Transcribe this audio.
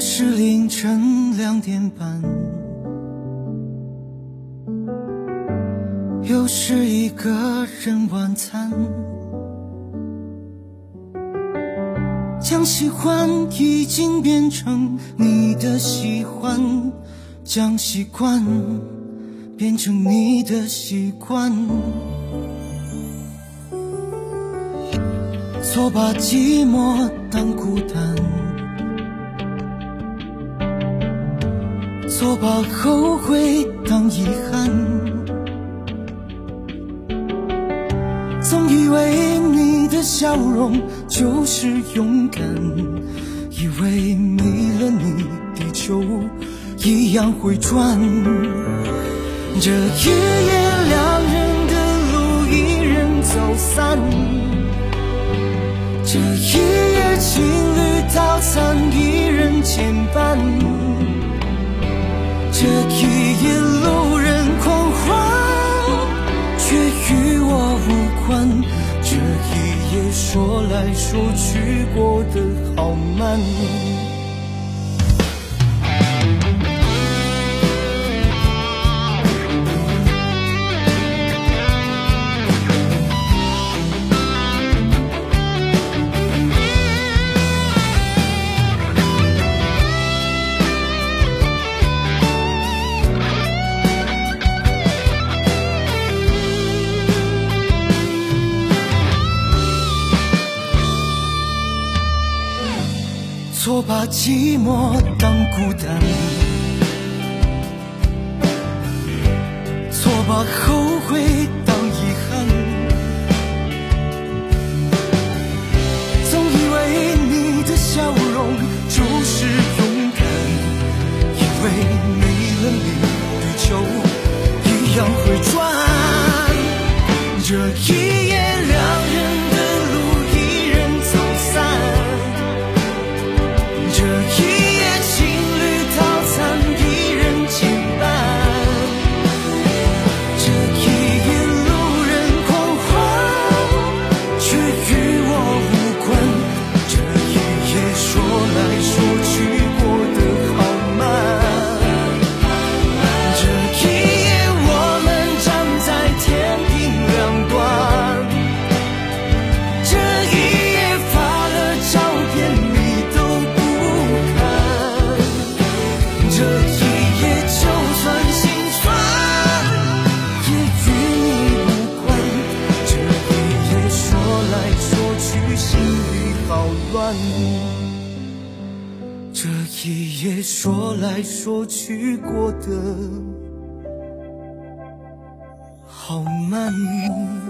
是凌晨两点半，又是一个人晚餐。将喜欢已经变成你的喜欢，将习惯变成你的习惯。错把寂寞当孤单，错把后悔当遗憾，总以为你的笑容就是勇敢，以为没了你，地球一样会转。这一夜，两人的路一人走散。这一夜情侣套餐，一人牵绊。这一夜路人狂欢，却与我无关。这一夜说来说去过得好慢。错把寂寞当孤单，错把后悔当遗憾，总以为你的笑容就是勇敢，以为没了你，地球一样会转。这一夜说来说去过得好慢。